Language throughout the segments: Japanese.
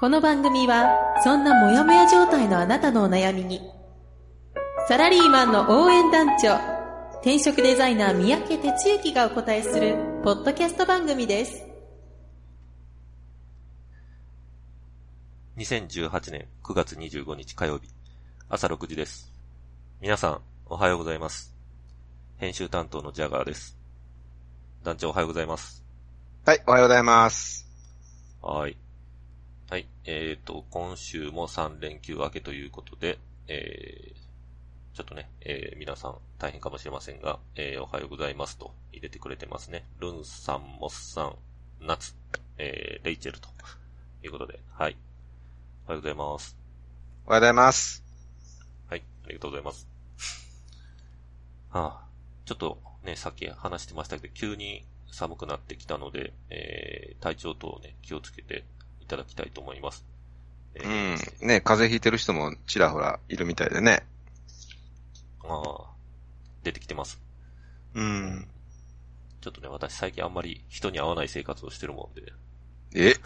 この番組はそんなモヤモヤ状態のあなたのお悩みにサラリーマンの応援団長転職デザイナー三宅哲之がお答えするポッドキャスト番組です2018年9月25日火曜日、朝6時です。皆さん、おはようございます。編集担当のジャガーです。団長おはようございます。はい、おはようございます。はーい。はい。えーと、今週も3連休明けということで、えー、ちょっとね、えー、皆さん大変かもしれませんが、えー、おはようございますと入れてくれてますね。ルンさん、モスさん、ナツ、えー、レイチェルということで、はい。おはようございます。おはようございます。はい、ありがとうございます。はあ、ちょっとね、さっき話してましたけど、急に寒くなってきたので、えー、体調等をね、気をつけていただきたいと思います。えうーん。ね、風邪ひいてる人もちらほらいるみたいでね。ああ、出てきてます。うん。ちょっとね、私最近あんまり人に会わない生活をしてるもんで、え？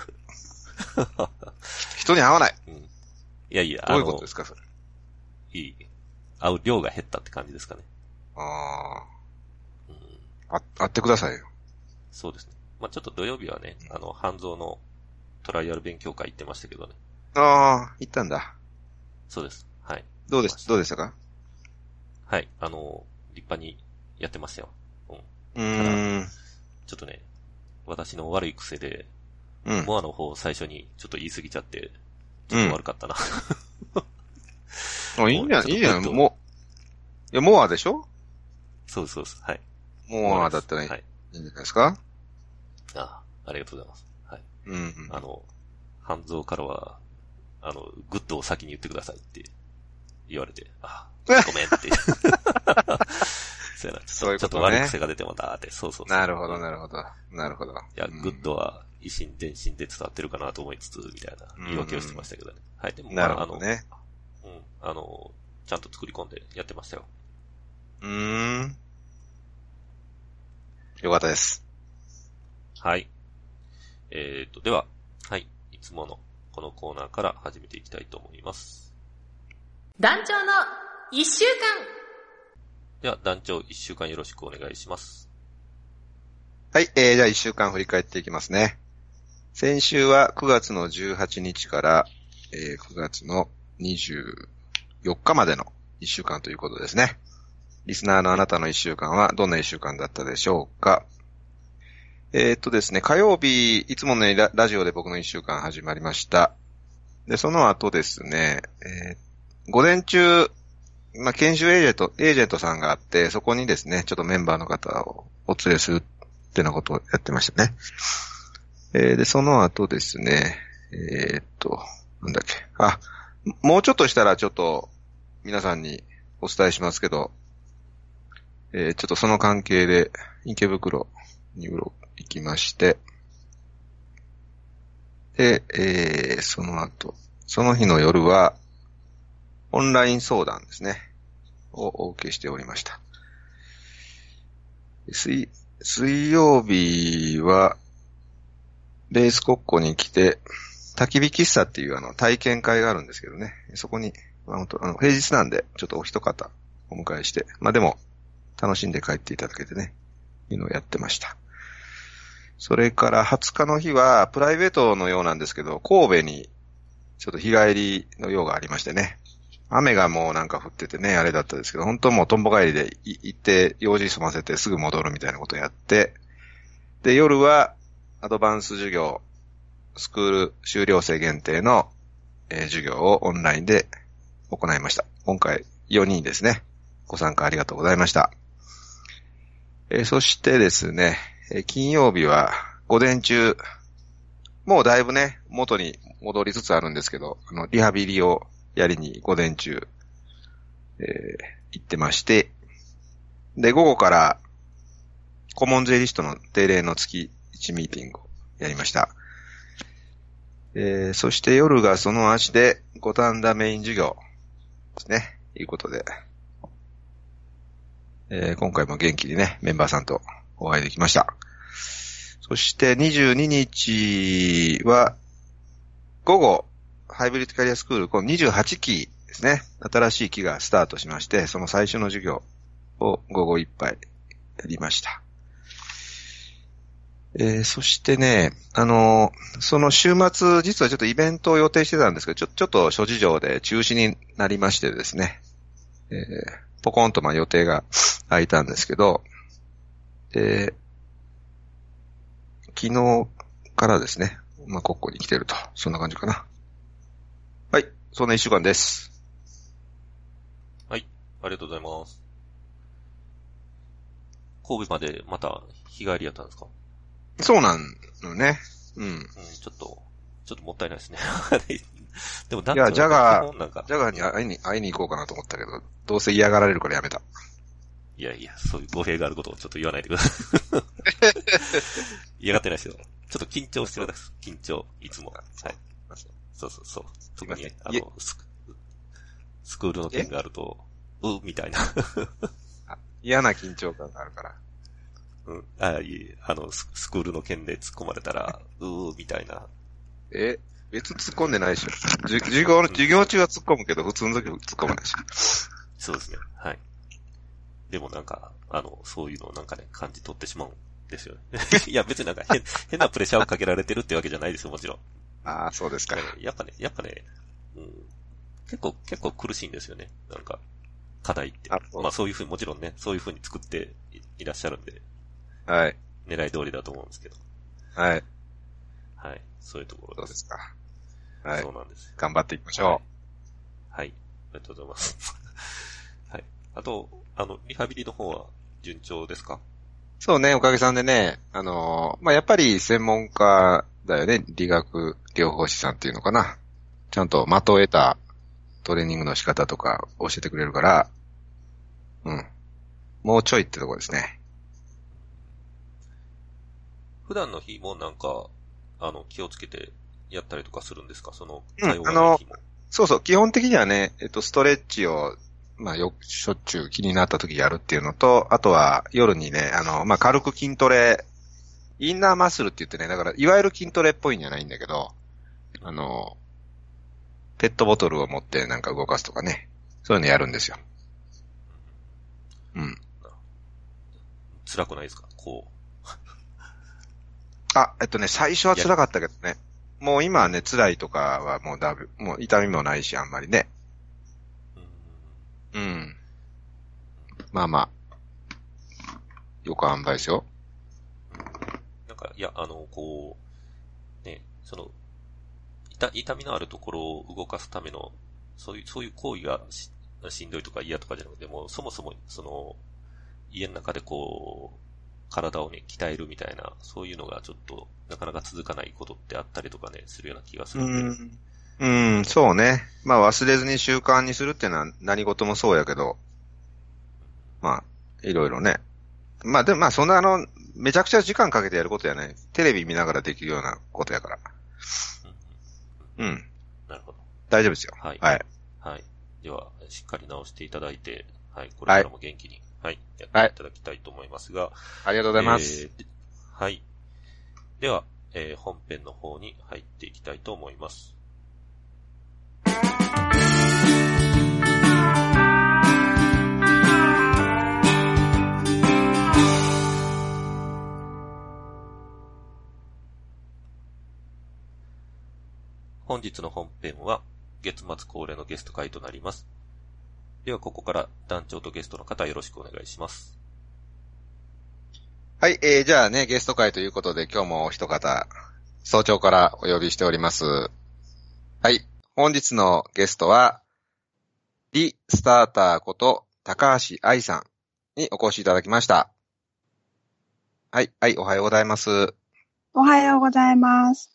人に会わない？うん。いやいや、どういうことですか、それ。いい。会う量が減ったって感じですかね。あうん。あ。あ、会ってくださいよ。そうですね。まあちょっと土曜日はね、あの、半蔵のトライアル勉強会行ってましたけどね。ああ、行ったんだ。そうです。はい。どうでし、どうでしたか？はい。あの、立派にやってましたよ。うん。うーん。ちょっとね、私の悪い癖で、うん。モアの方を最初にちょっと言い過ぎちゃって、ちょっと悪かったな。あいいんじゃん、ちょっといいじゃん。グッともう、いや、モアでしょ？そうです、そうです。はい。モアだったらいいはい。いんじゃないですか？あありがとうございます。はい。うんうん。あの、半蔵からは、あの、グッドを先に言ってくださいって言われて、あ、ごめんって。そうやな。ちょっと、ちょっそういうことねと悪い癖が出てもだーって。そうそうそうなるほど、いなるほど。なるほど。や、うんグッドは、以心伝心で伝わってるかなと思いつつ、みたいな言い訳をしてましたけどね。はい。でも、まあなるほどね。うん。あの、ちゃんと作り込んでやってましたよ。うーん。よかったです。はい。えーと、では、はい。いつものこのコーナーから始めていきたいと思います。団長の一週間では、団長一週間よろしくお願いします。はい、えー、じゃあ一週間振り返っていきますね。先週は9月の18日から、えー9月の24日までの一週間ということですね。リスナーのあなたの一週間はどんな一週間だったでしょうか？えー、っとですね、火曜日、いつものようにラジオで僕の一週間始まりました。で、その後ですね、えー午前中、まあ、研修エージェント、エージェントさんがあって、そこにですね、ちょっとメンバーの方をお連れするってなことをやってましたね。えーで、その後ですね、えーっと、なんだっけ。あ、もうちょっとしたらちょっと皆さんにお伝えしますけど、えーちょっとその関係で池袋にうろ行きまして、で、えーその後、その日の夜は、オンライン相談ですね。をお受けしておりました。水、水曜日は、ベース国庫に来て、焚き火喫茶っていうあの体験会があるんですけどね。そこに、あ、本当あの平日なんで、ちょっとお一方お迎えして、まあでも、楽しんで帰っていただけてね、いうのをやってました。それから20日の日は、プライベートのようなんですけど、神戸に、ちょっと日帰りのようがありましてね。雨がもうなんか降っててね、あれだったですけど、本当もうとんぼ帰りで行って、用事済ませてすぐ戻るみたいなことをやって、で、夜は、アドバンス授業、スクール修了生限定の、えー授業をオンラインで行いました。今回4人ですね。ご参加ありがとうございました。えーそしてですね、えー金曜日は午前中、もうだいぶね、元に戻りつつあるんですけど、あの、リハビリをやりに午前中、えー、行ってまして、で、午後から、コモン税理士との定例の月1ミーティングをやりました。えー、そして夜がその足で、五反田メイン授業ですね。いうことで、えー、今回も元気にね、メンバーさんとお会いできました。そして22日は、午後、ハイブリッドキャリアスクール、この28期ですね。新しい期がスタートしまして、その最初の授業を午後いっぱいやりました。えー、そしてね、あのーその週末、実はちょっとイベントを予定してたんですけど、ちょ、ちょっと諸事情で中止になりましてですね、えー、ポコンとまあ予定が空いたんですけど、で、昨日からですね、まあ、ここに来てると。そんな感じかな。はい。そんな一週間です。はい。ありがとうございます。神戸までまた日帰りやったんですか？そうなんのね。うん。うん、ちょっと、ちょっともったいないですね。でも、いやジャガージャガーに会いに、会いに行こうかなと思ったけど、どうせ嫌がられるからやめた。いやいや、そういう語弊があることをちょっと言わないでください。嫌がってないですよ。ちょっと緊張してください。緊張、いつも。はい。そうそうそう。特に、あの、スクスクールの件があると、う、みたいな。嫌な緊張感があるから。うん。あ、いえ、あの、ススクールの件で突っ込まれたら、うー、みたいな。え、別に突っ込んでないでしょ。授業の、授業中は突っ込むけど、普通の時は突っ込まないし。そうですね。はい。でもなんか、あの、そういうのをなんかね、感じ取ってしまうんですよね。いや、別になんか変、変なプレッシャーをかけられてるってわけじゃないですよ、もちろん。ああ、そうですか。やっぱね、やっぱね、うん、結構、結構苦しいんですよね。なんか、課題って。あまあそういうふうに、もちろんね、そういうふうに作っていいらっしゃるんで、はい。狙い通りだと思うんですけど。はい。はい。そういうところで。そうですすか。はいそう。なんですよ。頑張っていきましょはい。ありがとうございます。はい。あと、あの、リハビリの方は順調ですか？う。そうね、おかげさんでね、あのーまあ、やっぱり専門家だよね、理学療法士さんっていうのかな。ちゃんと的を得たトレーニングの仕方とか教えてくれるから、うん。もうちょいってとこですね。普段の日もなんか、あの、気をつけてやったりとかするんですか？その、うん通わない日も。そうそう、基本的にはね、えっと、ストレッチを、まあ、よく、しょっちゅう気になった時やるっていうのと、あとは夜にね、あの、まあ、軽く筋トレ、インナーマッスルって言ってね、だから、いわゆる筋トレっぽいんじゃないんだけど、あの、ペットボトルを持ってなんか動かすとかね、そういうのやるんですよ。うん。辛くないですか？こあ、えっとね、最初は辛かったけどね。もう今はね、辛いとかはもうだいぶ、もう痛みもないし、あんまりね。う。うんうん。まあまあ。よく塩梅ですよ。なんか、いや、あの、こう、ね、その、痛、痛みのあるところを動かすための、そういう、そういう行為がししんどいとか嫌とかじゃなくて、もうそもそも、その、家の中でこう、体をね、鍛えるみたいな、そういうのがちょっと、なかなか続かないことってあったりとかね、するような気がするんで。うん、そうね。まあ忘れずに習慣にするっていうのは何事もそうやけど、まあ、いろいろね。まあでもまあそんなあの、めちゃくちゃ時間かけてやることやない。テレビ見ながらできるようなことやから。うんうんうん。なるほど。大丈夫ですよ。はいはい。はい。では、しっかり直していただいて、はい、これからも元気に、はい、やっていただきたいと思いますが、ありがとうございます。えーではい。では、えー本編の方に入っていきたいと思います。本日の本編は月末恒例のゲスト会となります。では、ここから団長とゲストの方よろしくお願いします。はい、えー、じゃあね、ゲスト会ということで今日もお一方、早朝からお呼びしております。はい、本日のゲストは、リスターターこと高橋愛さんにお越しいただきました。はい、はい、おはようございます。おはようございます。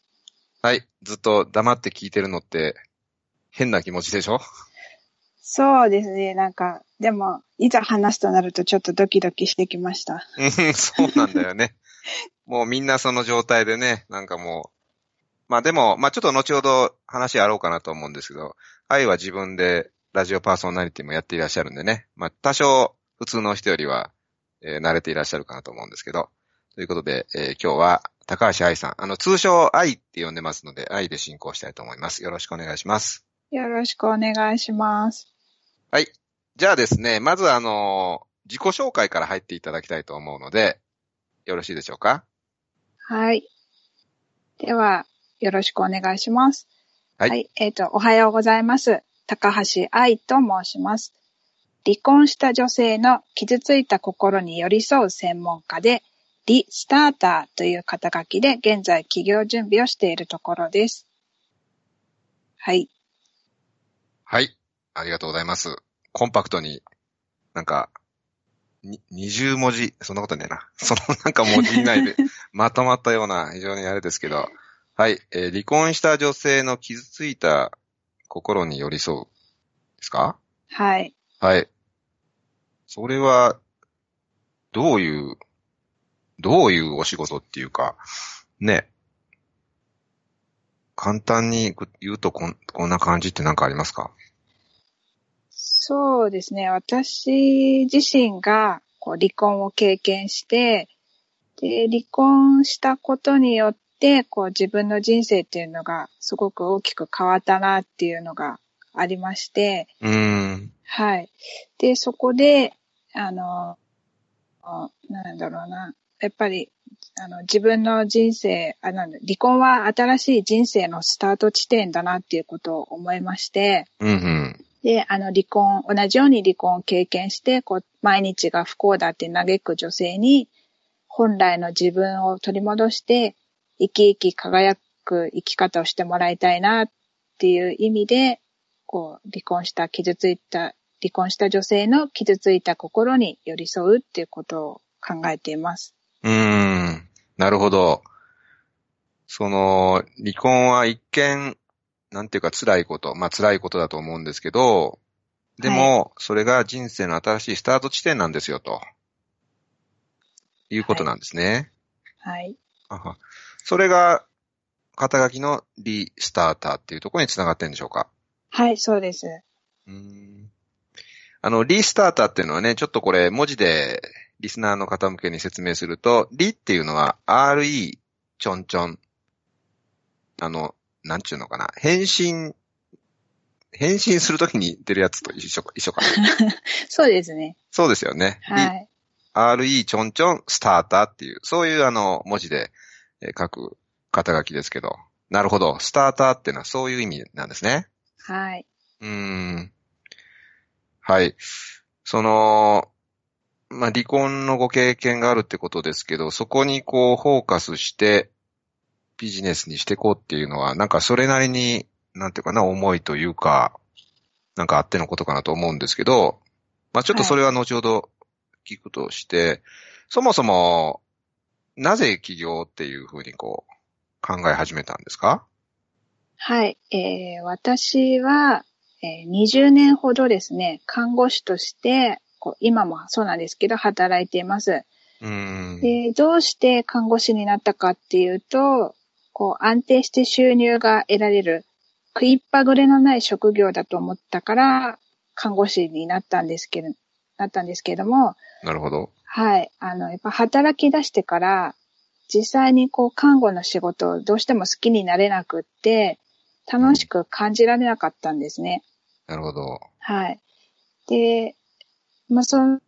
はい、ずっと黙って聞いてるのって、変な気持ちでしょ？そうですね。なんか、でも、いざ話すとなるとちょっとドキドキしてきました。うん、そうなんだよね。もうみんなその状態でね、なんかもう、まあでも、まあちょっと後ほど話やろうかなと思うんですけど、愛は自分でラジオパーソナリティもやっていらっしゃるんでね、まあ多少普通の人よりは、えー慣れていらっしゃるかなと思うんですけど、ということで、えー今日は高橋愛さん、あの通称愛って呼んでますので、愛で進行したいと思います。よろしくお願いします。よろしくお願いします。はい。じゃあですね、まずあの、自己紹介から入っていただきたいと思うので、よろしいでしょうか？はい。では、よろしくお願いします。はいえっ、と、おはようございます。高橋愛と申します。離婚した女性の傷ついた心に寄り添う専門家で、リスターターという肩書きで現在起業準備をしているところです。はい。はい。ありがとうございます。コンパクトに、なんか、に、20文字、そんなことねえな。そのなんか文字以内で まとまったような非常にあれですけど、はい。えー離婚した女性の傷ついた心に寄り添う。ですか？はい。はい。それは、どういう、どういうお仕事っていうか、ね。簡単に言うとこん、こんな感じって何かありますか？そうですね。私自身がこう離婚を経験して、で、離婚したことによって、こう自分の人生っていうのがすごく大きく変わったなっていうのがありまして、うーん。はい。で、そこで、あの、あなんだろうな。やっぱり、あの、自分の人生、あなんだ離婚は新しい人生のスタート地点だなっていうことを思いまして、うんうん。で、あの、離婚、同じように離婚を経験して、こう、毎日が不幸だって嘆く女性に、本来の自分を取り戻して、生き生き輝く生き方をしてもらいたいなっていう意味で、こう、離婚した、傷ついた、離婚した女性の傷ついた心に寄り添うっていうことを考えています。うーん。なるほど。その、離婚は一見、なんていうか辛いこと、まあ辛いことだと思うんですけど、でも、それが人生の新しいスタート地点なんですよ、と。いうことなんですね。はい。あはそれが、肩書きのリスターターっていうところにつながってるんでしょうか？はい、そうです。うーんあの、リスターターっていうのはね、ちょっとこれ文字でリスナーの方向けに説明すると、リっていうのは RE ちょんちょん。あの、なんちゅうのかな？変身、変身するときに出るやつと一緒か、一緒かな。そうですね。そうですよね。はい。RE ちょんちょんスターターっていう、そういうあの、文字で、えー書く肩書きですけど。なるほど。スターターっていうのはそういう意味なんですね。はい。うーん。はい。その、まあ、離婚のご経験があるってことですけど、そこにこう、フォーカスして、ビジネスにしていこうっていうのは、なんかそれなりに、なんていうかな、思いというか、なんかあってのことかなと思うんですけど、まあ、ちょっとそれは後ほど聞くとして、そもそも、なぜ起業っていうふうにこう、考え始めたんですか？はい。えー私は、えー20年ほどですね、看護師として、こう今もそうなんですけど、働いています。うーん。で、どうして看護師になったかっていうと、こう安定して収入が得られる、食いっぱぐれのない職業だと思ったから、看護師になったんですけど、なったんですけれども、なるほど。はい。あの、やっぱ働き出してから、実際にこう、看護の仕事をどうしても好きになれなくって、楽しく感じられなかったんですね。なるほど。はい。で、まあ、そん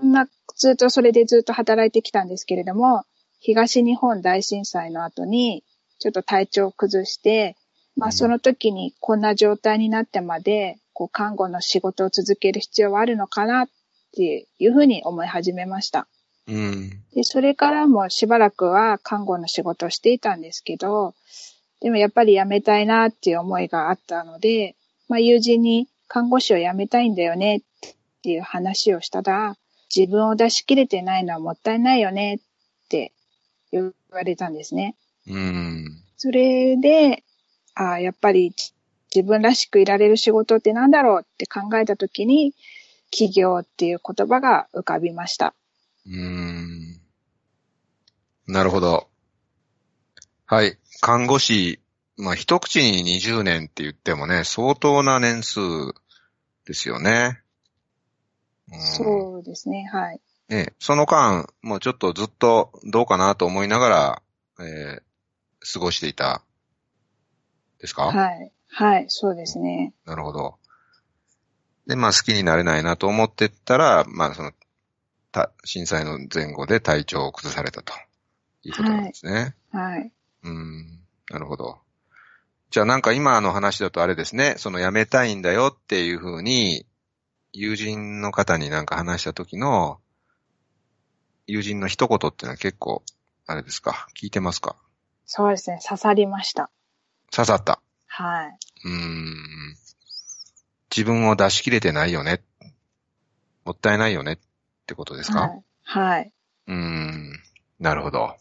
な、ずっとそれでずっと働いてきたんですけれども、東日本大震災の後に、ちょっと体調を崩して、まあ、うんその時にこんな状態になってまで、こう、看護の仕事を続ける必要はあるのかなっていうふうに思い始めました。うん。で、それからもしばらくは看護の仕事をしていたんですけど、でもやっぱり辞めたいなっていう思いがあったので、まあ友人に看護師を辞めたいんだよねっていう話をしたら、自分を出し切れてないのはもったいないよねって言われたんですね。うん。それで、ああ、やっぱり自自分らしくいられる仕事って何だろうって考えたときに、企業っていう言葉が浮かびました。うーん。なるほど。はい。看護師、まあ、一口に20年って言ってもね、相当な年数ですよね。うんそうですね、はい。ね、その間、もうちょっとずっとどうかなと思いながら、えー過ごしていた。ですか？はい。はい、そうですね。なるほど。で、まあ好きになれないなと思ってったら、まあその、た震災の前後で体調を崩されたということなんですね。はい。うん、なるほど。じゃあなんか今の話だとあれですね、その辞めたいんだよっていうふうに、友人の方になんか話した時の、友人の一言っていうのは結構、あれですか？聞いてますか？そうですね、刺さりました。刺さった。はい。うーん。自分を出し切れてないよね。もったいないよねってことですか、はい。はい。うーん。なるほど。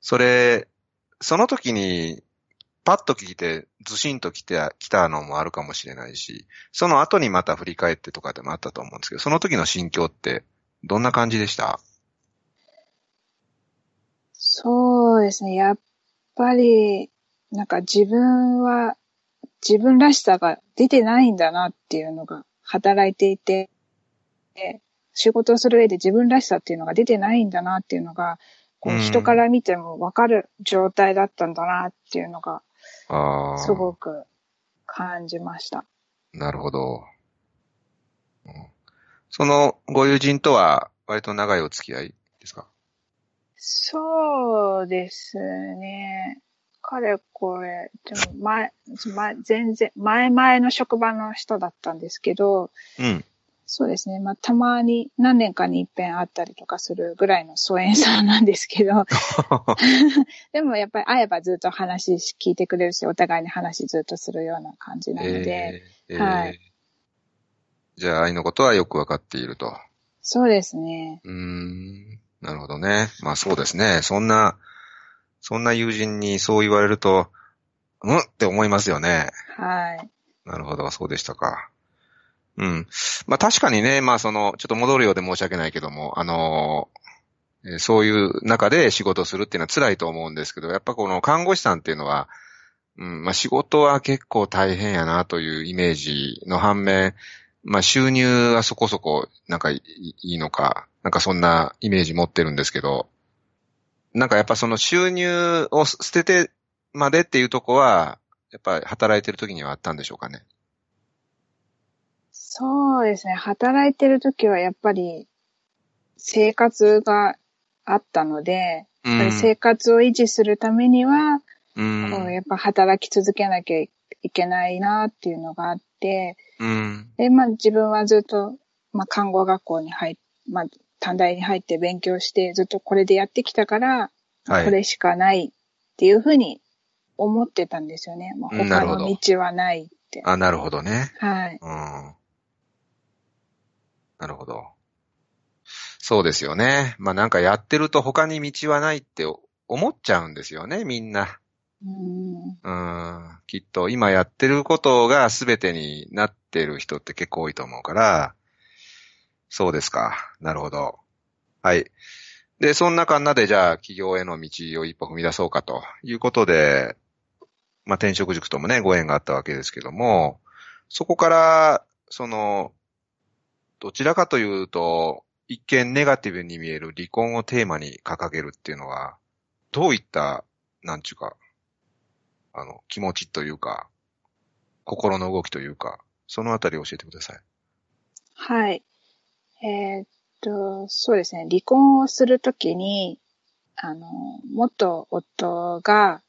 それ、その時に、パッと聞いて、ずしんと来て、来たのもあるかもしれないし、その後にまた振り返ってとかでもあったと思うんですけど、その時の心境って、どんな感じでした？そうですね、やっぱり、なんか自分は、自分らしさが出てないんだなっていうのが働いていて、で仕事をする上で自分らしさっていうのが出てないんだなっていうのが、こううん人から見てもわかる状態だったんだなっていうのが。すごく感じました。なるほど。うんそのご友人とは割と長いお付き合いですか？そうですね。かれこれ、でも前、前、全然、前々の職場の人だったんですけど、うん。そうですね。まあ、たまに何年かに一遍会ったりとかするぐらいの疎遠さなんですけど、でもやっぱり会えばずっと話聞いてくれるし、お互いに話ずっとするような感じなので、えーえーはいじゃあ愛のことはよくわかっていると。そうですね。うーん。なるほどね。まあそうですね。そんな、そんな友人にそう言われると、うん？って思いますよね。はい。なるほど、そうでしたか。うん。まあ確かにね、まあその、ちょっと戻るようで申し訳ないけども、あのーえーそういう中で仕事するっていうのは辛いと思うんですけど、やっぱこの看護師さんっていうのは、うん、まあ仕事は結構大変やなというイメージの反面、まあ収入はそこそこなんかいいのか、なんかそんなイメージ持ってるんですけど、なんかやっぱその収入を捨ててまでっていうとこは、やっぱり働いてる時にはあったんでしょうかね。そうですね。働いてる時はやっぱり生活があったので、うやっぱり生活を維持するためには、うん。こうやっぱ働き続けなきゃいけないなっていうのがあって、うん。で、まあ自分はずっと、まあ看護学校に入っ、まあ短大に入って勉強してずっとこれでやってきたから、はい。これしかないっていうふうに思ってたんですよね。まあ、他の道はないって。あ、なるほどね。はい。うん。なるほど。そうですよね。まあなんかやってると他に道はないって思っちゃうんですよね、みんな。うんうん。きっと今やってることが全てになってる人って結構多いと思うから、そうですか。なるほど。はい。で、そんなかんなでじゃあ企業への道を一歩踏み出そうかということで、まあ転職塾ともね、ご縁があったわけですけども、そこから、その、どちらかというと、一見ネガティブに見える離婚をテーマに掲げるっていうのは、どういった、なんちゅうか、あの、気持ちというか、心の動きというか、そのあたりを教えてください。はい。えーっと、そうですね。離婚をするときに、あの、元夫が、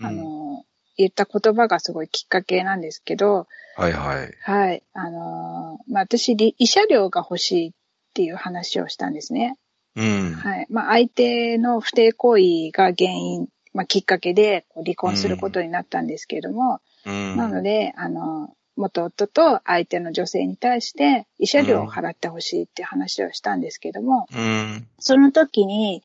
あうんの、言った言葉がすごいきっかけなんですけど、はいはい。はい。あの、まあ、私、り慰謝料が欲しいっていう話をしたんですね。うん。はい。まあ、相手の不貞行為が原因、まあ、きっかけで離婚することになったんですけれども、うん。なので、あの、元夫と相手の女性に対して慰謝料を払ってほしいって話をしたんですけども、うん。その時に、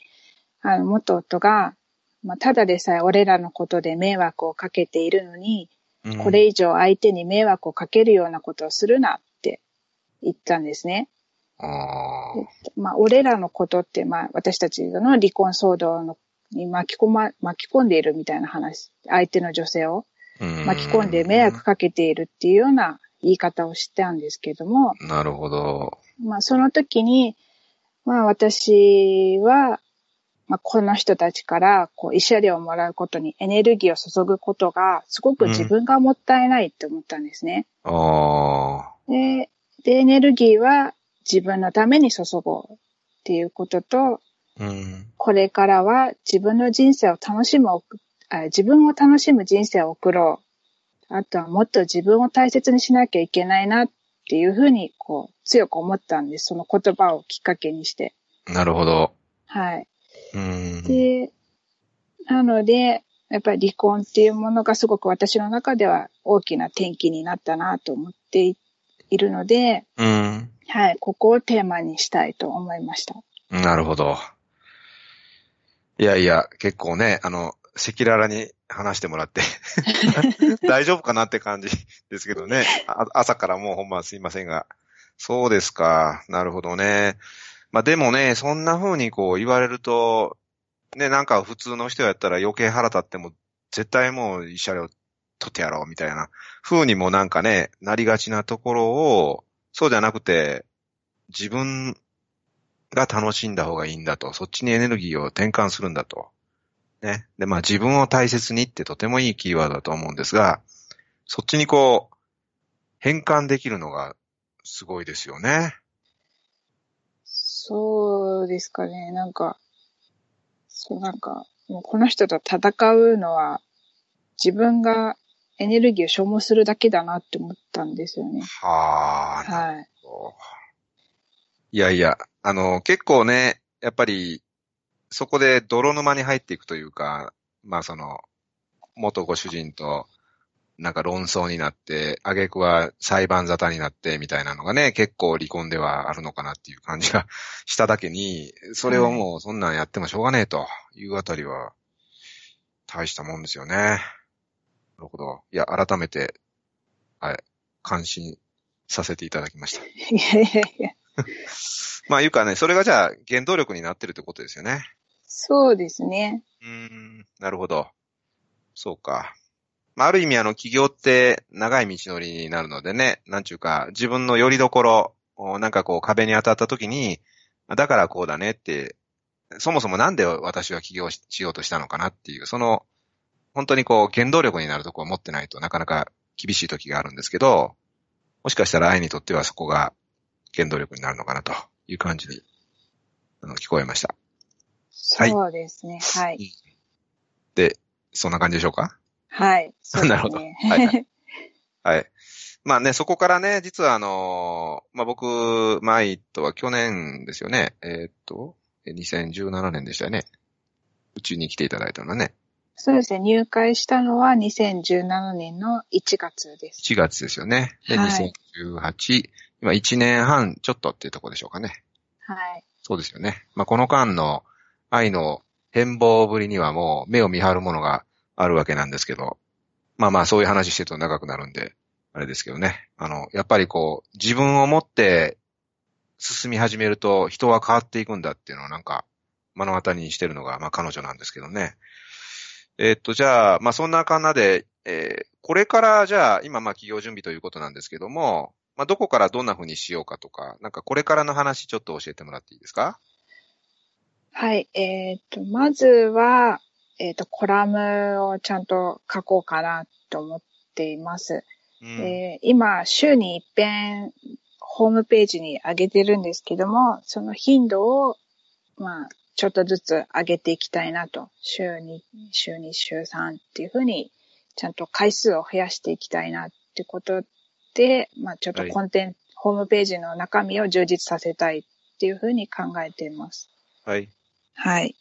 あの、元夫が、まあ、ただでさえ俺らのことで迷惑をかけているのに、うんこれ以上相手に迷惑をかけるようなことをするなって言ったんですね。ああ。まあ、俺らのことって、まあ、私たちの離婚騒動のに巻き込ま、巻き込んでいるみたいな話、相手の女性をうん巻き込んで迷惑かけているっていうような言い方をしたんですけども、なるほど。まあ、その時に、まあ、私は、まあ、この人たちから、こう、慰謝料をもらうことにエネルギーを注ぐことが、すごく自分がもったいないって思ったんですね。ああ。で、で、エネルギーは自分のために注ごうっていうことと、うん。これからは自分の人生を楽しむ自分を楽しむ人生を送ろう。あとはもっと自分を大切にしなきゃいけないなっていうふうに、こう、強く思ったんです。その言葉をきっかけにして。なるほど。はい。うん。で、なので、やっぱり離婚っていうものがすごく私の中では大きな転機になったなと思っていいるので、うん。はい、ここをテーマにしたいと思いました。なるほど。いやいや、結構ね、あの、赤裸々に話してもらって、大丈夫かなって感じ ですけどね。あ朝からもうほんますいませんが。そうですか。なるほどね。まあでもね、そんな風にこう言われると、ね、なんか普通の人やったら余計腹立っても、絶対もう慰謝料取ってやろうみたいな風にもなんかね、なりがちなところを、そうじゃなくて、自分が楽しんだ方がいいんだと。そっちにエネルギーを転換するんだと。ね。で、まあ自分を大切にってとてもいいキーワードだと思うんですが、そっちにこう、変換できるのがすごいですよね。そうですかね。なんか、そうなんか、もうこの人と戦うのは自分がエネルギーを消耗するだけだなって思ったんですよね。はあ、はい。いやいや、あの、結構ね、やっぱり、そこで泥沼に入っていくというか、まあその、元ご主人と、なんか論争になって、挙句は裁判沙汰になってみたいなのがね、結構離婚ではあるのかなっていう感じが しただけに、それをもうそんなんやってもしょうがねえというあたりは、大したもんですよね。なるほど。いや、改めて、はい、感心させていただきました。いやいやいや。まあいうかね、それがじゃあ原動力になってるってことですよね。そうですね。うん、なるほど。そうか。まあある意味あの企業って長い道のりになるのでね、なんちゅうか自分の拠り所、おなんかこう壁に当たった時に、だからこうだねって、そもそもなんで私は起業ししようとしたのかなっていう、その、本当にこう原動力になるとこを持ってないとなかなか厳しい時があるんですけど、もしかしたら愛にとってはそこが原動力になるのかなという感じにあの聞こえました。はいそうですね。はい。で、そんな感じでしょうか？はい。ねなるほどはいはいはい。まあね、そこからね、実はあのーまあ僕、マイとは去年ですよね。えーっと、え2017年でしたよね。うちに来ていただいたのはね、そうですね。入会したのは2017年の1月です。1月ですよね。で、はい2018、今1年半ちょっとっていうところでしょうかね。はい。そうですよね。まあこの間の愛の変貌ぶりにはもう目を見張るものがあるわけなんですけど、まあまあそういう話してると長くなるんで、あれですけどね。あの、やっぱりこう、自分を持って進み始めると人は変わっていくんだっていうのをなんか目の当たりにしてるのが、まあ彼女なんですけどね。えーっと、じゃあ、まあそんな感じで、えーこれからじゃあ、今まあ企業準備ということなんですけども、まあどこからどんな風にしようかとか、なんかこれからの話ちょっと教えてもらっていいですか？はい。えっ、と、まずは、えっ、と、コラムをちゃんと書こうかなと思っています。うんえー今、週に一遍、ホームページに上げてるんですけども、その頻度を、まあ、ちょっとずつ上げていきたいなと。週に、週2、週3っていうふうに、ちゃんと回数を増やしていきたいなってことで、まあ、ちょっとはいコンテンツ、ホームページの中身を充実させたいっていうふうに考えています。はい。はい。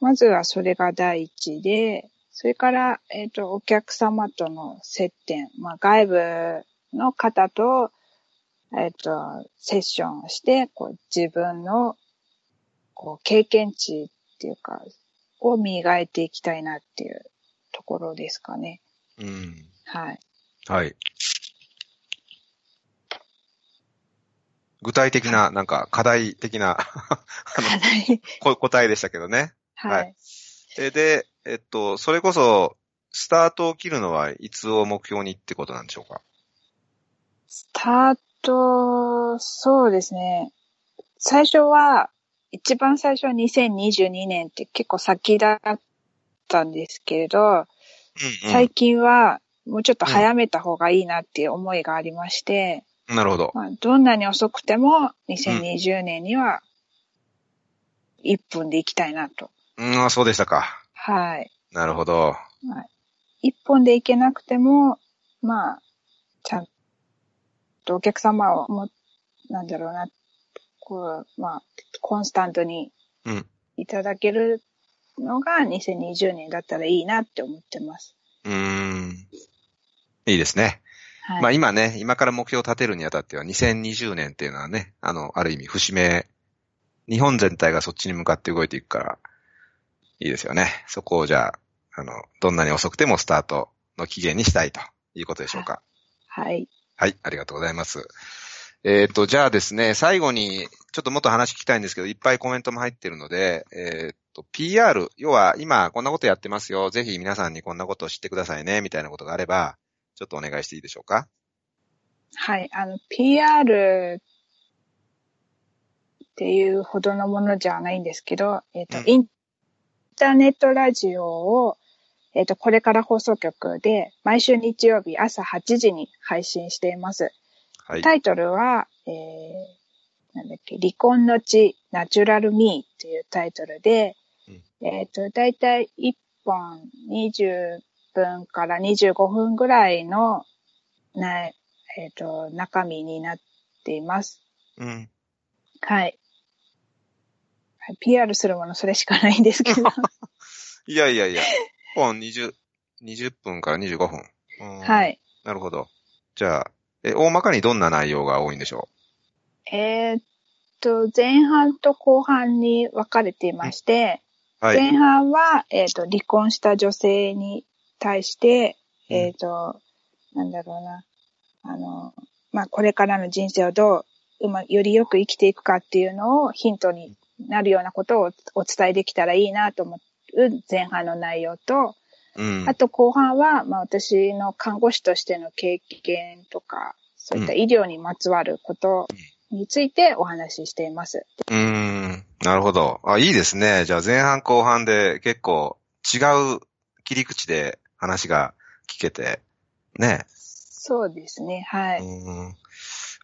まずはそれが第一で、それから、えっ、と、お客様との接点、まあ、外部の方と、えっ、と、セッションをして、こう、自分の、こう、経験値っていうか、を磨いていきたいなっていうところですかね。うん。はい。はい。具体的な、なんか、課題的な あのはい。こ答えでしたけどね。ははいい。えで、えっと、それこそ、スタートを切るのはいつを目標にってことなんでしょうか？スタート、そうですね。最初は、一番最初は2022年って結構先だったんですけれど、うん、最近はもうちょっと早めた方がいいなっていう思いがありまして、なるほど。まあ、どんなに遅くても2020年には1分で行きたいなと。うん、そうでしたか。はい。なるほど。1本で行けなくても、まあ、ちゃんとお客様をも、なんだろうな、こう、まあ、コンスタントにうん。いただけるのが2020年だったらいいなって思ってます。うーん。いいですね。はい。まあ今ね、今から目標を立てるにあたっては2020年っていうのはね、あの、ある意味節目、日本全体がそっちに向かって動いていくから、いいですよね。そこをじゃあ、あの、どんなに遅くてもスタートの期限にしたいということでしょうか。はい。はい、ありがとうございます。えっ、と、じゃあですね、最後に、ちょっともっと話聞きたいんですけど、いっぱいコメントも入ってるので、えっ、と、PR、要は今こんなことやってますよ、ぜひ皆さんにこんなことを知ってくださいね、みたいなことがあれば、ちょっとお願いしていいでしょうか？はい。あの、PR っていうほどのものじゃないんですけど、えっ、と、うんインターネットラジオを、えっ、と、これから放送局で毎週日曜日朝8時に配信しています。はい。タイトルは、えー、なんだっけ、離婚の地、ナチュラルミーっていうタイトルで、えっ、と、だいたい1本20分から25分ぐらいの、な、えっ、と、中身になっています。うん。はい。はい PR するものそれしかないんですけど。いやいやいや、本20、20分から25分。うんは。い。なるほど。じゃあ、え、大まかにどんな内容が多いんでしょえーっと、前半と後半に分かれていまして、うはい。前半は、えーっと、離婚した女性に対して、うんえーっと、なんだろうな、あの、まあ、これからの人生をどう、うま、よりよく生きていくかっていうのをヒントになるようなことをお伝えできたらいいなと思う前半の内容と、うん。あと後半は、まあ私の看護師としての経験とか、そういった医療にまつわることについてお話ししています。うーん。なるほど。あ、いいですね。じゃあ前半後半で結構違う切り口で話が聞けて、ね。そうですね、はうい。ん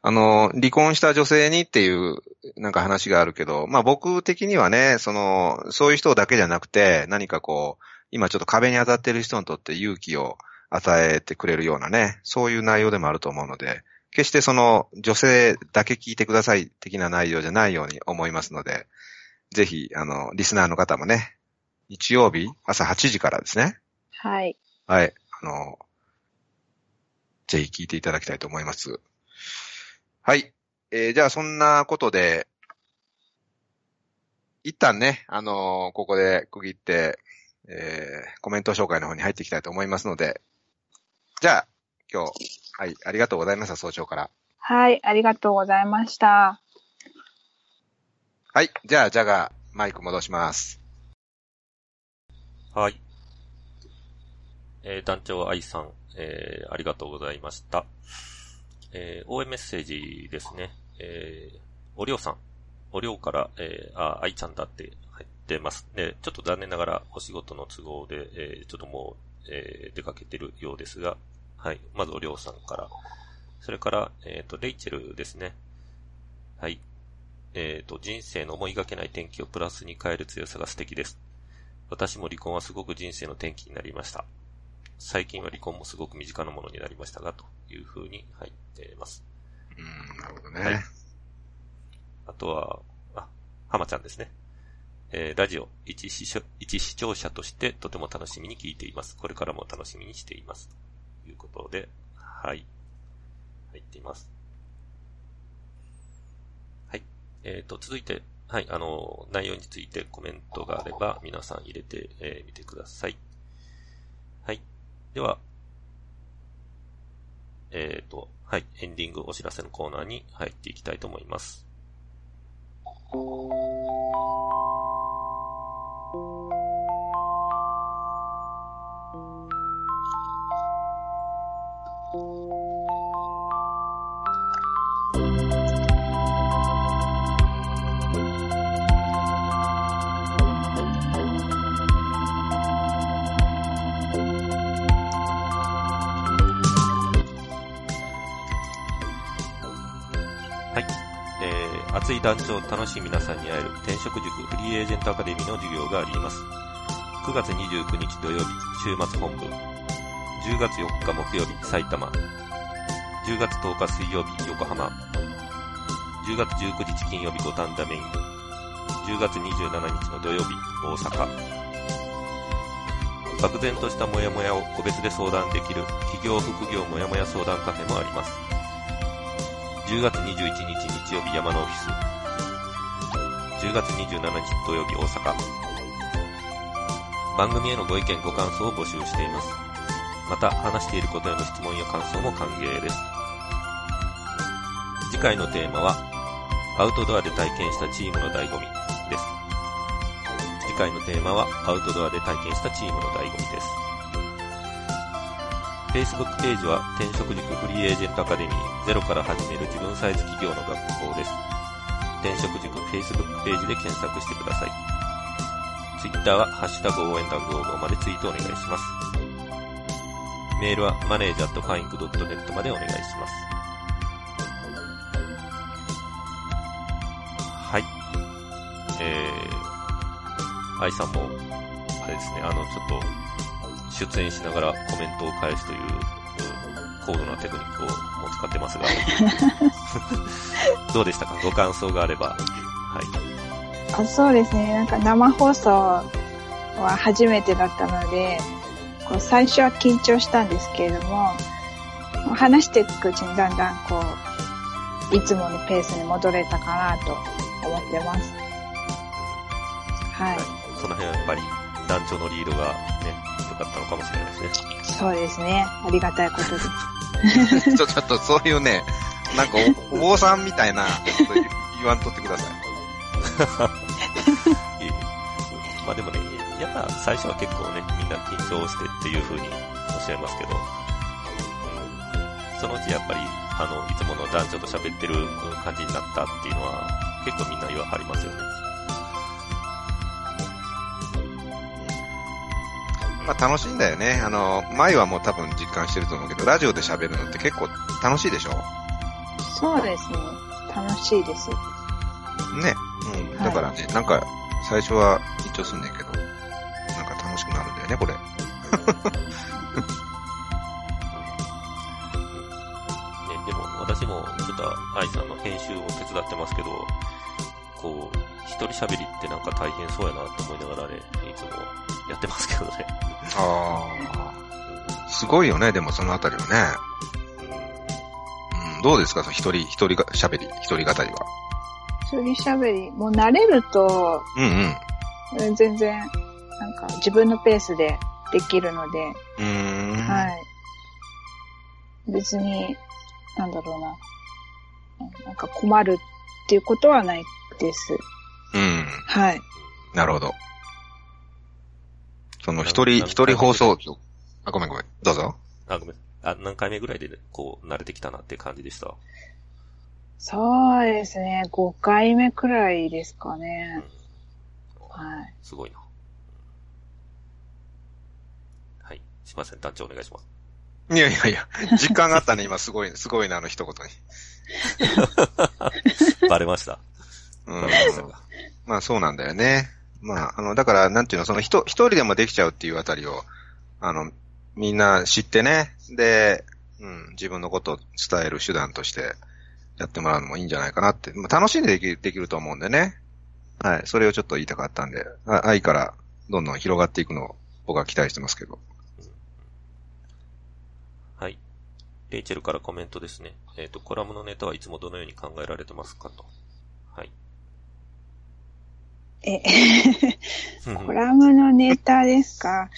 あの、離婚した女性にっていうなんか話があるけど、まあ僕的にはね、その、そういう人だけじゃなくて、何かこう、今ちょっと壁に当たってる人にとって勇気を与えてくれるようなね、そういう内容でもあると思うので、決してその女性だけ聞いてください的な内容じゃないように思いますので、ぜひ、あの、リスナーの方もね、日曜日朝8時からですね。はい。はい。あの、ぜひ聞いていただきたいと思います。はい。えーじゃあそんなことで、一旦ね、あのここで区切って、えーコメント紹介の方に入っていきたいと思いますので、じゃあ、今日、はい、ありがとうございました、早朝から。はい、ありがとうございました。はい。じゃあ、ジャガー、マイク戻します。はい。えー団長愛さん、えーありがとうございました。えー応援メッセージですね。えーおりょうさん。おりょうから、えーあ、愛ちゃんだって入ってます。で、ちょっと残念ながらお仕事の都合で、えーちょっともう、えー出かけてるようですが、はい。まずおりょうさんから。それから、えっ、と、レイチェルですね。はい。えっ、と、人生の思いがけない天気をプラスに変える強さが素敵です。私も離婚はすごく人生の転機になりました。最近は離婚もすごく身近なものになりましたが、という風に入っています。うん、なるほどね。はいあとは、あ、浜ちゃんですね。えーラジオ一視聴、一視聴者としてとても楽しみに聞いています。これからも楽しみにしています。ということで、はい。入っています。はい。えっ、と、続いて、はい、あの、内容についてコメントがあれば、皆さん入れてみ、えー見てください。では、えっ、ー、と、はい、エンディングお知らせのコーナーに入っていきたいと思います。ー、熱い団長楽しい皆さんに会える転職塾フリーエージェントアカデミーの授業があります。9月29日土曜日、週末本部。10月4日木曜日、埼玉。10月10日水曜日、横浜。10月19日金曜日、五反田メイン。10月27日の土曜日、大阪。漠然としたモヤモヤを個別で相談できる企業副業モヤモヤ相談カフェもあります。10月21日日曜日山のオフィス。10月27日土曜日大阪。番組へのご意見ご感想を募集しています。また、話していることへの質問や感想も歓迎です。次回のテーマは、アウトドアで体験したチームの醍醐味です。次回のテーマは、アウトドアで体験したチームの醍醐味です。Facebook ページは転職塾フリーエージェントアカデミーゼロから始める自分サイズ企業の学校です。転職塾 Facebook ページで検索してください。Twitter はハッシュタグ応援団55までツイートお願いします。メールはマネージャーとファインク .net までお願いします。はい。えー、愛さんも、あれですね、あの、ちょっと、出演しながらコメントを返すという、高度なテクニックをもう使ってますが、どうでしたか？ご感想があれば。はい。あそうですね。なんか生放送は初めてだったので、こう最初は緊張したんですけれども、話していくうちにだんだんこう、いつものペースに戻れたかなと思ってます。はい。その辺はやっぱり団長のリードがったのかもしれないですね。そうですね。ありがたいことです。ちょ、ちょっとそういうね、なんかお、お坊さんみたいな言わんとってくださ い。まあでもね、やっぱ最初は結構ね、みんな緊張してっていう風におっしゃいますけど、うん、そのうちやっぱり、あの、いつもの男女と喋ってる感じになったっていうのは、結構みんな言わはりますよね。まあ楽しいんだよね。あの、前はもう多分実感してると思うけど、ラジオで喋るのって結構楽しいでしょ？そうですね。楽しいです。ね。うん。だからね、なんか、最初は緊張すんねんけど、なんか楽しくなるんだよね、これ。ね、でも私もちょっと愛さんの編集を手伝ってますけど、こう、一人喋りってなんか大変そうやなと思いながらね、いつもやってますけどね。ああ。すごいよね、でもそのあたりはね。うん、どうですか、その一人、一人が喋り、一人語りは。一人喋り、もう慣れると、うんうん。全然、なんか自分のペースでできるので、うーん。はい。別に、なんだろうな。なんか困るっていうことはないです。うん。はい。なるほど。その一人、一人放送局。あ、ごめんごめん。どうぞ。あ、ごめん。あ、何回目ぐらいで、こう、慣れてきたなって感じでした？そうですね。5回目くらいですかね。はい。すごいな。はい。すいません、団長お願いします。いやいやいや、実感があったね、今すごい、すごいな、あの一言に。バレました。うんバレましたか。まあそうなんだよね。まあ、あの、だから、なんていうの、その人、一人でもできちゃうっていうあたりを、あの、みんな知ってね、で、うん、自分のことを伝える手段としてやってもらうのもいいんじゃないかなって、まあ、楽しんでできできると思うんでね。はい、それをちょっと言いたかったんで、愛からどんどん広がっていくのを僕は期待してますけど。はい。レイチェルからコメントですね。えっ、と、コラムのネタはいつもどのように考えられてますかと。はい。え、コラムのネタですか？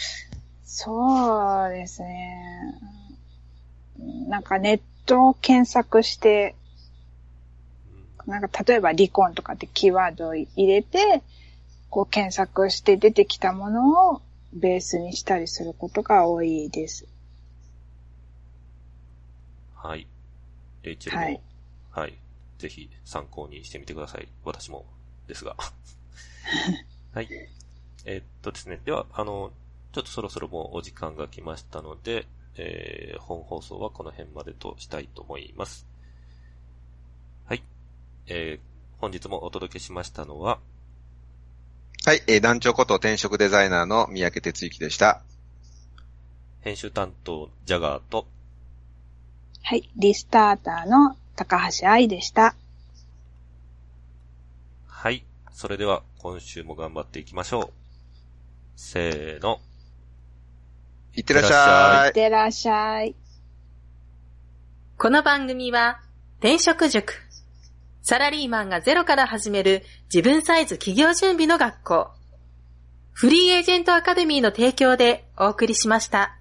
そうですね。なんかネットを検索して、なんか例えば離婚とかってキーワードを入れて、こう検索して出てきたものをベースにしたりすることが多いです。はい。レイチェルも、ははいい。ぜひ参考にしてみてください。私もですが。はい。えーっとですね。では、あの、ちょっとそろそろもうお時間が来ましたので、えー、本放送はこの辺までとしたいと思います。はい。えー、本日もお届けしましたのは、はい、えー団長こと転職デザイナーの三宅哲之でした。編集担当ジャガーと、はい。リスターターの高橋愛でした。はい。それでは今週も頑張っていきましょう。せーの。いってらっしゃいってらっしゃい。この番組は、転職塾。サラリーマンがゼロから始める自分サイズ企業準備の学校。フリーエージェントアカデミーの提供でお送りしました。